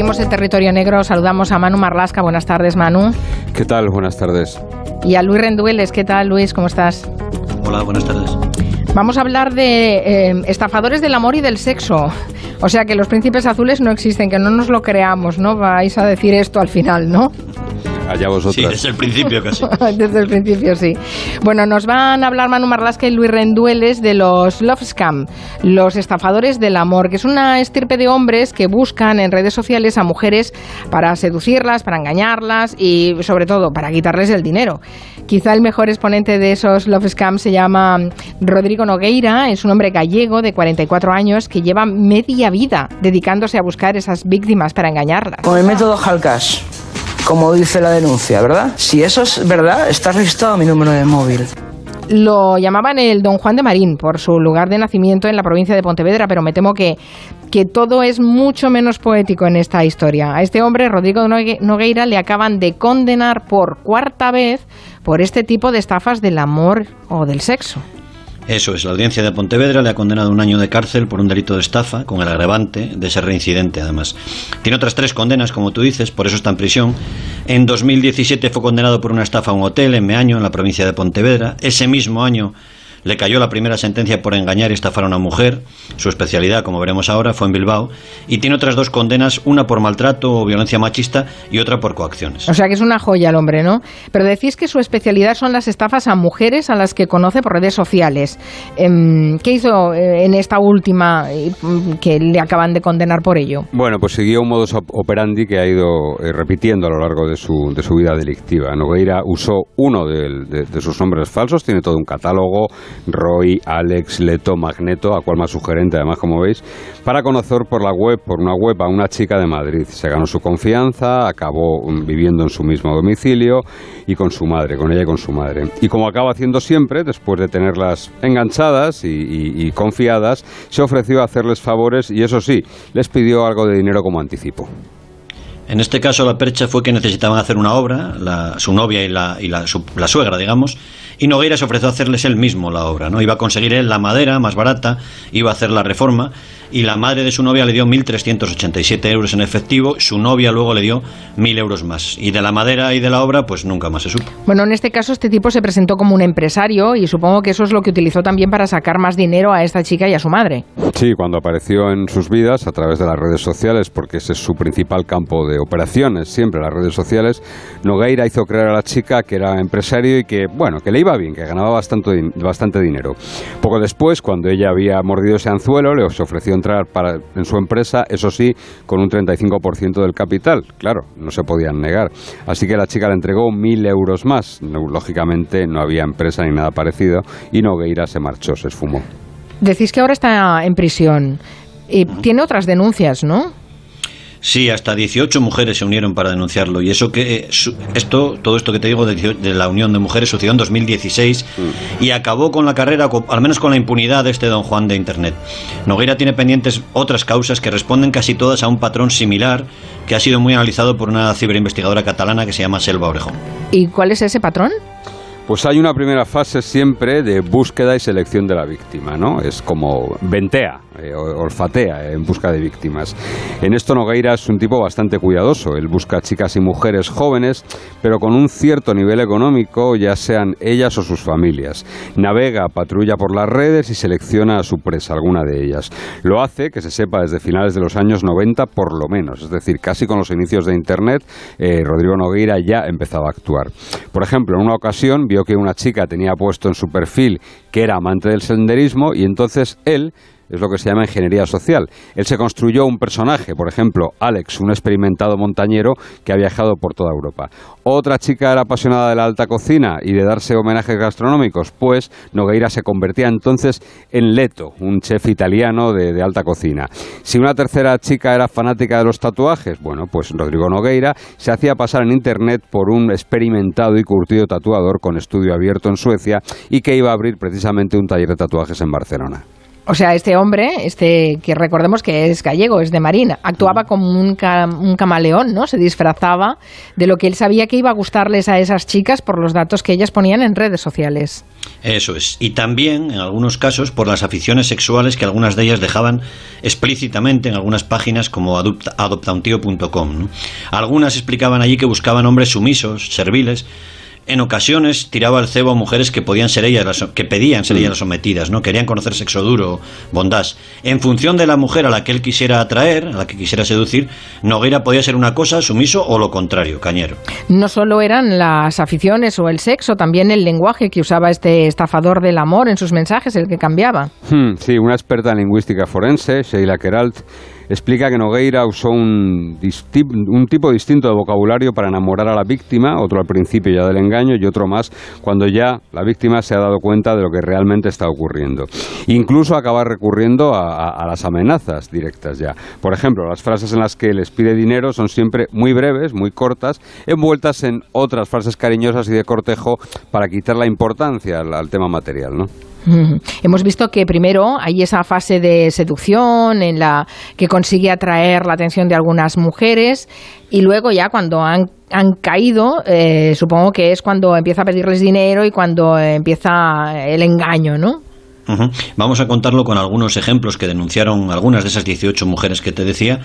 Abrimos el territorio negro, saludamos a Manu Marlasca. Buenas tardes, Manu. ¿Qué tal? Buenas tardes. Y a Luis Rendueles. ¿Qué tal, Luis? ¿Cómo estás? Hola, buenas tardes. Vamos a hablar de eh, estafadores del amor y del sexo. O sea que los príncipes azules no existen, que no nos lo creamos, ¿no? Vais a decir esto al final, ¿no? Allá vosotros. Sí, desde el principio casi. desde el principio, sí. Bueno, nos van a hablar Manu Marlasca y Luis Rendueles de los Love Scam, los estafadores del amor, que es una estirpe de hombres que buscan en redes sociales a mujeres para seducirlas, para engañarlas y sobre todo para quitarles el dinero. Quizá el mejor exponente de esos Love Scam se llama Rodrigo Nogueira, es un hombre gallego de 44 años que lleva media vida dedicándose a buscar esas víctimas para engañarlas. Con el método Halcash como dice la denuncia, ¿verdad? Si eso es verdad, está registrado mi número de móvil. Lo llamaban el Don Juan de Marín por su lugar de nacimiento en la provincia de Pontevedra, pero me temo que, que todo es mucho menos poético en esta historia. A este hombre, Rodrigo Nogueira, le acaban de condenar por cuarta vez por este tipo de estafas del amor o del sexo. Eso es, la audiencia de Pontevedra le ha condenado un año de cárcel por un delito de estafa, con el agravante de ser reincidente además. Tiene otras tres condenas, como tú dices, por eso está en prisión. En 2017 fue condenado por una estafa a un hotel en Meaño, en la provincia de Pontevedra. Ese mismo año le cayó la primera sentencia por engañar y estafar a una mujer. Su especialidad, como veremos ahora, fue en Bilbao. Y tiene otras dos condenas, una por maltrato o violencia machista y otra por coacciones. O sea que es una joya el hombre, ¿no? Pero decís que su especialidad son las estafas a mujeres a las que conoce por redes sociales. Em, ¿Qué hizo eh, en esta última eh, que le acaban de condenar por ello? Bueno, pues siguió un modus operandi que ha ido eh, repitiendo a lo largo de su, de su vida delictiva. Nogueira usó uno de, de sus nombres falsos, tiene todo un catálogo Roy, Alex, Leto, Magneto, a cual más sugerente además como veis, para conocer por la web, por una web a una chica de Madrid. Se ganó su confianza, acabó viviendo en su mismo domicilio y con su madre, con ella y con su madre. Y como acaba haciendo siempre, después de tenerlas enganchadas y, confiadas, se ofreció a hacerles favores y eso sí, les pidió algo de dinero como anticipo. En este caso la percha fue que necesitaban hacer una obra, su novia y, la, y la, la, suegra, digamos, y Nogueira se ofreció a hacerles él mismo la obra, ¿no? Iba a conseguir él la madera más barata, iba a hacer la reforma y la madre de su novia le dio 1.387 euros en efectivo, su novia luego le dio 1.000 euros más. Y de la madera y de la obra, pues nunca más se supo. Bueno, en este caso este tipo se presentó como un empresario y supongo que eso es lo que utilizó también para sacar más dinero a esta chica y a su madre. Sí, cuando apareció en sus vidas a través de las redes sociales, porque ese es su principal campo de operaciones, siempre las redes sociales, Nogueira hizo creer a la chica que era empresario y que, bueno, que le iba bien, que ganaba bastante, bastante dinero. Poco después, cuando ella había mordido ese anzuelo, le ofreció entrar para, en su empresa, eso sí, con un 35% del capital. Claro, no se podían negar. Así que la chica le entregó mil euros más. lógicamente no había empresa ni nada parecido y Nogueira se marchó, se esfumó. Decís que ahora está en prisión. Y tiene otras denuncias, ¿no? Sí, hasta 18 mujeres se unieron para denunciarlo. Y eso que eh, esto, todo esto que te digo de, la unión de mujeres sucedió en 2016 y acabó con la carrera, al menos con la impunidad de este don Juan de Internet. Nogueira tiene pendientes otras causas que responden casi todas a un patrón similar que ha sido muy analizado por una ciberinvestigadora catalana que se llama Selva Orejón. ¿Y cuál es ese patrón? Pues hay una primera fase siempre de búsqueda y selección de la víctima, ¿no? Es como ventea, eh, olfatea en busca de víctimas. En esto Nogueira es un tipo bastante cuidadoso. Él busca chicas y mujeres jóvenes, pero con un cierto nivel económico, ya sean ellas o sus familias. Navega, patrulla por las redes y selecciona a su presa, alguna de ellas. Lo hace, que se sepa, desde finales de los años 90 por lo menos. Es decir, casi con los inicios de Internet, eh, Rodrigo Nogueira ya empezaba a actuar. Por ejemplo, en una ocasión vio que una chica tenía puesto en su perfil que era amante del senderismo y entonces él es lo que se llama ingeniería social. Él se construyó un personaje, por ejemplo, Alex, un experimentado montañero que ha viajado por toda Europa. Otra chica era apasionada de la alta cocina y de darse homenajes gastronómicos, pues Nogueira se convertía entonces en Leto, un chef italiano de, alta cocina. Si una tercera chica era fanática de los tatuajes, bueno, pues Rodrigo Nogueira se hacía pasar en Internet por un experimentado y curtido tatuador con estudio abierto en Suecia y que iba a abrir precisamente un taller de tatuajes en Barcelona. O sea, este hombre, este que recordemos que es gallego, es de Marina, actuaba como un, un, camaleón, ¿no? Se disfrazaba de lo que él sabía que iba a gustarles a esas chicas por los datos que ellas ponían en redes sociales. Eso es. Y también, en algunos casos, por las aficiones sexuales que algunas de ellas dejaban explícitamente en algunas páginas como adoptauntío.com. Algunas explicaban allí que buscaban hombres sumisos, serviles, en ocasiones tiraba el cebo a mujeres que podían ser ellas las, que pedían ser ellas las sometidas, ¿no? Querían conocer sexo duro, bondad. En función de la mujer a la que él quisiera atraer, a la que quisiera seducir, Nogueira podía ser una cosa, sumiso o lo contrario, cañero. No solo eran las aficiones o el sexo, también el lenguaje que usaba este estafador del amor en sus mensajes, el que cambiaba. Hmm, sí, una experta en lingüística forense, Sheila Keralt, explica que Nogueira usó un, un, tipo distinto de vocabulario para enamorar a la víctima, otro al principio ya del engaño y otro más cuando ya la víctima se ha dado cuenta de lo que realmente está ocurriendo. Incluso acaba recurriendo a, las amenazas directas ya. Por ejemplo, las frases en las que les pide dinero son siempre muy breves, muy cortas, envueltas en otras frases cariñosas y de cortejo para quitar la importancia al, al tema material, ¿no? Hemos visto que primero hay esa fase de seducción en la que consigue atraer la atención de algunas mujeres y luego ya cuando han, caído, eh, supongo que es cuando empieza a pedirles dinero y cuando empieza el engaño, ¿no? Vamos a contarlo con algunos ejemplos que denunciaron algunas de esas 18 mujeres que te decía,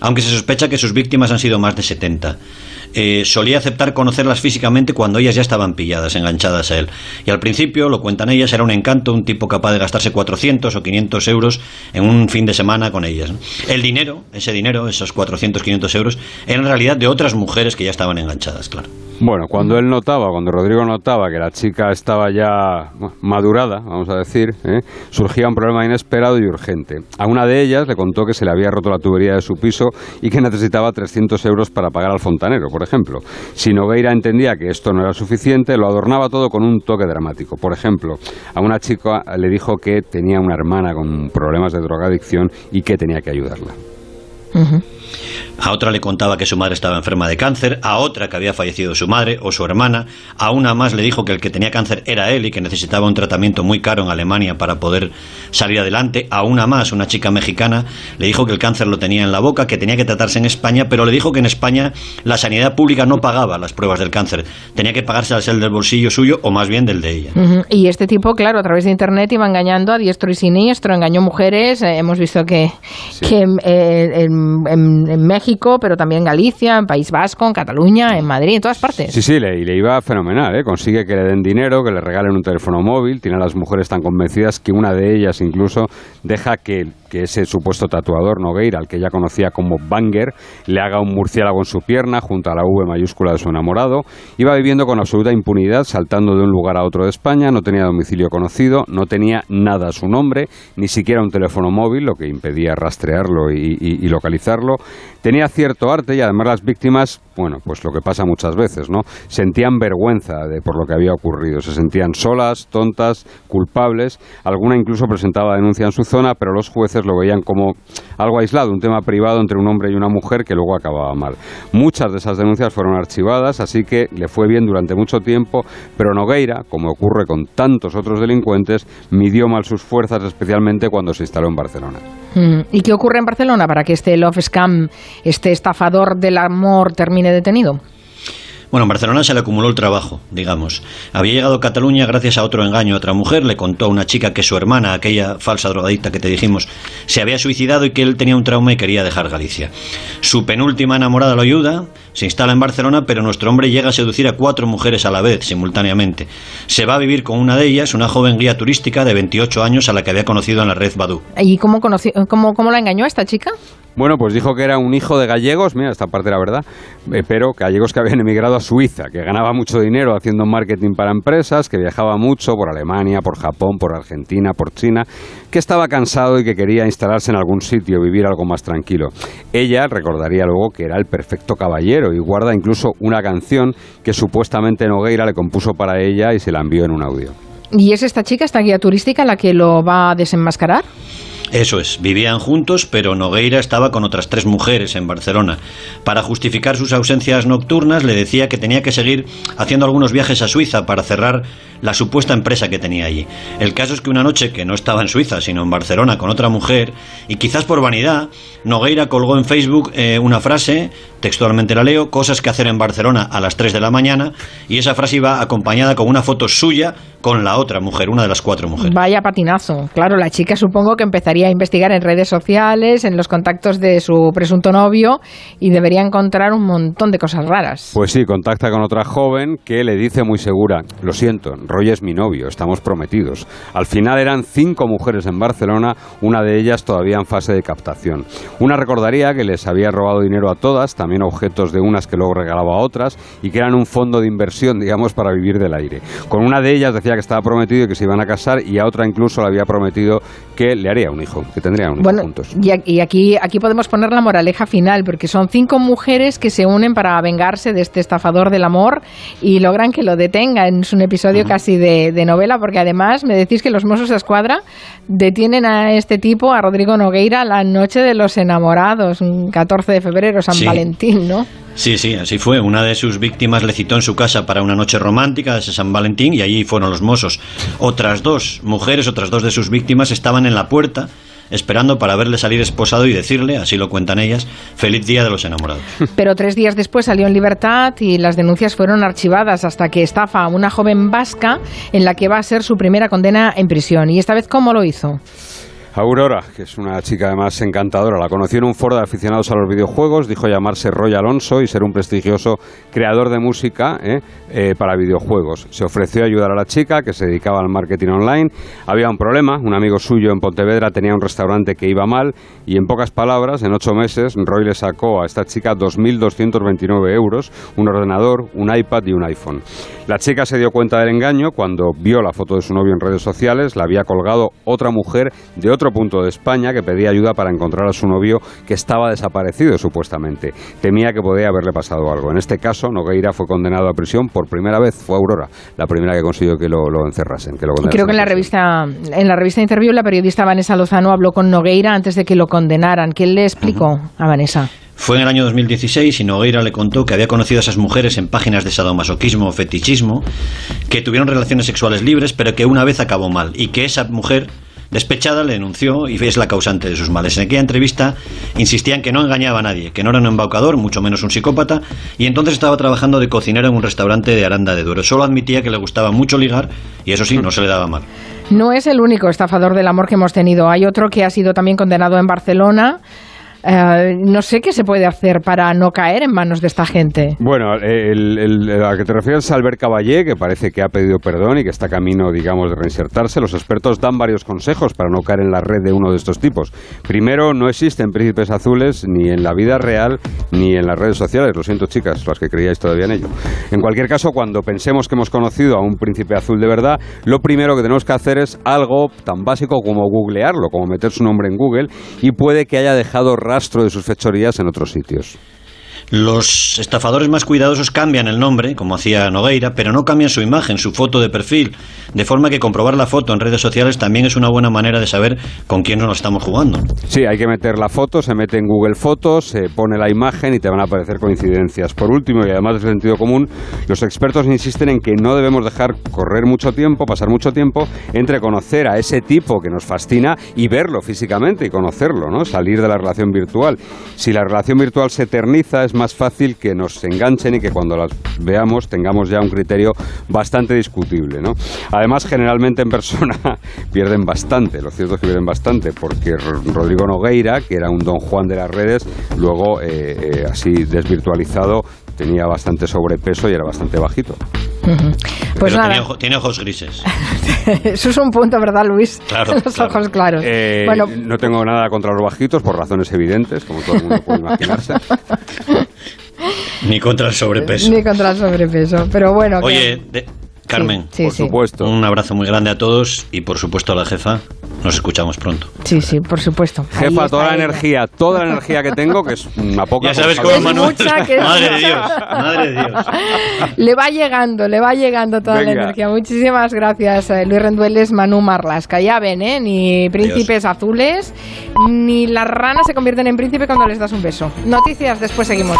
aunque se sospecha que sus víctimas han sido más de 70. Eh, solía aceptar conocerlas físicamente cuando ellas ya estaban pilladas, enganchadas a él. Y al principio, lo cuentan ellas, era un encanto, un tipo capaz de gastarse 400 o 500 euros en un fin de semana con ellas. El dinero, ese dinero, esos 400, 500 euros, era en realidad de otras mujeres que ya estaban enganchadas, claro. Bueno, cuando él notaba, cuando Rodrigo notaba que la chica estaba ya madurada, vamos a decir, ¿eh? surgía un problema inesperado y urgente. A una de ellas le contó que se le había roto la tubería de su piso y que necesitaba 300 euros para pagar al fontanero, por ejemplo. Si Nogueira entendía que esto no era suficiente, lo adornaba todo con un toque dramático. Por ejemplo, a una chica le dijo que tenía una hermana con problemas de drogadicción y que tenía que ayudarla. A otra le contaba que su madre estaba enferma de cáncer, a otra que había fallecido su madre o su hermana, a una más le dijo que el que tenía cáncer era él y que necesitaba un tratamiento muy caro en Alemania para poder salir adelante, a una más, una chica mexicana, le dijo que el cáncer lo tenía en la boca, que tenía que tratarse en España, pero le dijo que en España la sanidad pública no pagaba las pruebas del cáncer, tenía que pagarse al ser del bolsillo suyo o más bien del de ella. Y este tipo, claro, a través de Internet iba engañando a diestro y siniestro, engañó mujeres, eh, hemos visto que, eh, en México pero también en Galicia, en País Vasco, en Cataluña, en Madrid, en todas partes. Sí, sí, le, y le iba fenomenal, ¿eh? consigue que le den dinero, que le regalen un teléfono móvil, tiene a las mujeres tan convencidas que una de ellas incluso deja que ese supuesto tatuador Nogueira, al que ella conocía como Banger, le haga un murciélago en su pierna junto a la V mayúscula de su enamorado. Iba viviendo con absoluta impunidad, saltando de un lugar a otro de España, no tenía domicilio conocido, no tenía nada a su nombre, ni siquiera un teléfono móvil, lo que impedía rastrearlo y, localizarlo. Cierto arte y además las víctimas, bueno, pues lo que pasa muchas veces, ¿no? Sentían vergüenza de por lo que había ocurrido, se sentían solas, tontas, culpables, alguna incluso presentaba denuncia en su zona, pero los jueces lo veían como algo aislado, un tema privado entre un hombre y una mujer que luego acababa mal. Muchas de esas denuncias fueron archivadas, así que le fue bien durante mucho tiempo, pero Nogueira, como ocurre con tantos otros delincuentes, midió mal sus fuerzas, especialmente cuando se instaló en Barcelona. Mm. ¿Y qué ocurre en Barcelona para que este Love Scam, este estafador del amor, termine detenido? Bueno, en Barcelona se le acumuló el trabajo, digamos. Había llegado a Cataluña gracias a otro engaño otra mujer. Le contó a una chica que su hermana, aquella falsa drogadicta que te dijimos, se había suicidado y que él tenía un trauma y quería dejar Galicia. Su penúltima enamorada lo ayuda, se instala en Barcelona, pero nuestro hombre llega a seducir a cuatro mujeres a la vez, simultáneamente. Se va a vivir con una de ellas, una joven guía turística de 28 años a la que había conocido en la red Badu. ¿Y cómo, cómo, cómo la engañó a esta chica? Bueno, pues dijo que era un hijo de gallegos, mira, esta parte era verdad, pero gallegos que habían emigrado a Suiza, que ganaba mucho dinero haciendo marketing para empresas, que viajaba mucho por Alemania, por Japón, por Argentina, por China, que estaba cansado y que quería instalarse en algún sitio, vivir algo más tranquilo. Ella recordaría luego que era el perfecto caballero y guarda incluso una canción que supuestamente Nogueira le compuso para ella y se la envió en un audio. ¿Y es esta chica, esta guía turística, la que lo va a desenmascarar? Eso es, vivían juntos, pero Nogueira estaba con otras tres mujeres en Barcelona. Para justificar sus ausencias nocturnas, le decía que tenía que seguir haciendo algunos viajes a Suiza para cerrar la supuesta empresa que tenía allí. El caso es que una noche que no estaba en Suiza, sino en Barcelona con otra mujer, y quizás por vanidad, Nogueira colgó en Facebook eh, una frase, textualmente la leo, cosas que hacer en Barcelona a las 3 de la mañana, y esa frase iba acompañada con una foto suya con la otra mujer, una de las cuatro mujeres. Vaya patinazo. Claro, la chica supongo que empezaría a investigar en redes sociales, en los contactos de su presunto novio, y debería encontrar un montón de cosas raras. Pues sí, contacta con otra joven que le dice muy segura, lo siento, Roy es mi novio, estamos prometidos. Al final eran cinco mujeres en Barcelona, una de ellas todavía en fase de captación. Una recordaría que les había robado dinero a todas, también objetos de unas que luego regalaba a otras, y que eran un fondo de inversión, digamos, para vivir del aire. Con una de ellas decía que estaba prometido y que se iban a casar, y a otra incluso le había prometido que le haría un hijo, que tendrían un hijo juntos. Y, aquí, aquí podemos poner la moraleja final, porque son cinco mujeres que se unen para vengarse de este estafador del amor y logran que lo detenga. Es un episodio casi de, de, novela, porque además me decís que los Mossos de Escuadra detienen a este tipo, a Rodrigo Nogueira, la noche de los enamorados, un 14 de febrero, San Sí. Valentín, ¿no? Sí, sí, así fue. Una de sus víctimas le citó en su casa para una noche romántica de San Valentín y allí fueron los mozos. Otras dos mujeres, otras dos de sus víctimas estaban en la puerta esperando para verle salir esposado y decirle, así lo cuentan ellas, feliz día de los enamorados. Pero tres días después salió en libertad y las denuncias fueron archivadas hasta que estafa a una joven vasca en la que va a ser su primera condena en prisión. ¿Y esta vez cómo lo hizo? Aurora, que es una chica además encantadora, la conoció en un foro de aficionados a los videojuegos, dijo llamarse Roy Alonso y ser un prestigioso creador de música ¿eh? Eh, para videojuegos. Se ofreció a ayudar a la chica, que se dedicaba al marketing online. Había un problema, un amigo suyo en Pontevedra tenía un restaurante que iba mal y en pocas palabras, en ocho meses, Roy le sacó a esta chica 2.229 euros, un ordenador, un iPad y un iPhone. La chica se dio cuenta del engaño cuando vio la foto de su novio en redes sociales, la había colgado otra mujer de otro punto de España que pedía ayuda para encontrar a su novio que estaba desaparecido supuestamente. Temía que podía haberle pasado algo. En este caso, Nogueira fue condenado a prisión por primera vez. Fue Aurora la primera que consiguió que lo, lo encerrasen. Que lo Y creo que en la revista en la revista Interview la periodista Vanessa Lozano habló con Nogueira antes de que lo condenaran. ¿Qué le explicó a Vanessa? Fue en el año 2016 y Nogueira le contó que había conocido a esas mujeres en páginas de sadomasoquismo o fetichismo, que tuvieron relaciones sexuales libres, pero que una vez acabó mal y que esa mujer despechada le denunció y es la causante de sus males. En aquella entrevista insistían que no engañaba a nadie, que no era un embaucador, mucho menos un psicópata, y entonces estaba trabajando de cocinero en un restaurante de Aranda de Duero. Solo admitía que le gustaba mucho ligar y eso sí, no se le daba mal. No es el único estafador del amor que hemos tenido. Hay otro que ha sido también condenado en Barcelona. Eh, no sé qué se puede hacer para no caer en manos de esta gente. Bueno, el, a que te refieres es Albert Caballé, que parece que ha pedido perdón y que está camino, digamos, de reinsertarse. Los expertos dan varios consejos para no caer en la red de uno de estos tipos. Primero, no existen príncipes azules ni en la vida real ni en las redes sociales. Lo siento, chicas, las que creíais todavía en ello. En cualquier caso, cuando pensemos que hemos conocido a un príncipe azul de verdad, lo primero que tenemos que hacer es algo tan básico como googlearlo, como meter su nombre en Google, y puede que haya dejado rastro de sus fechorías en otros sitios. Los estafadores más cuidadosos cambian el nombre, como hacía Nogueira, pero no cambian su imagen, su foto de perfil, de forma que comprobar la foto en redes sociales también es una buena manera de saber con quién nos estamos jugando. Sí, hay que meter la foto, se mete en Google Fotos, se pone la imagen y te van a aparecer coincidencias. Por último, y además de sentido común, los expertos insisten en que no debemos dejar correr mucho tiempo, pasar mucho tiempo entre conocer a ese tipo que nos fascina y verlo físicamente y conocerlo, ¿no? Salir de la relación virtual. Si la relación virtual se eterniza, es fácil que nos enganchen y que cuando las veamos tengamos ya un criterio bastante discutible, ¿no? Además, generalmente en persona pierden bastante, lo cierto es que pierden bastante, porque Rodrigo Nogueira, que era un don Juan de las redes, luego, eh, eh, así desvirtualizado, tenía bastante sobrepeso y era bastante bajito. Pues pero nada, tiene, ojo- tiene ojos grises. eso es un punto, ¿verdad, Luis? Claro, Los claro. ojos claros. Eh, bueno, no tengo nada contra los bajitos, por razones evidentes, como todo el mundo puede imaginarse. Ni contra el sobrepeso. ni contra el sobrepeso. Pero bueno, que- Oye, de- Carmen, Sí, por sí. supuesto. un abrazo muy grande a todos y por supuesto a la jefa. Nos escuchamos pronto. Sí, sí, por supuesto. Jefa, toda la ella. energía, toda la energía que tengo, que es una poca Ya sabes cómo Manuel. mucha que- Madre de Dios, madre de Dios. Le va llegando, le va llegando toda la energía. Muchísimas gracias, eh, Luis Rendueles, Manu Marlasca. Ya ven, ¿eh? Ni príncipes azules, ni las ranas se convierten en príncipe cuando les das un beso. Noticias, después seguimos.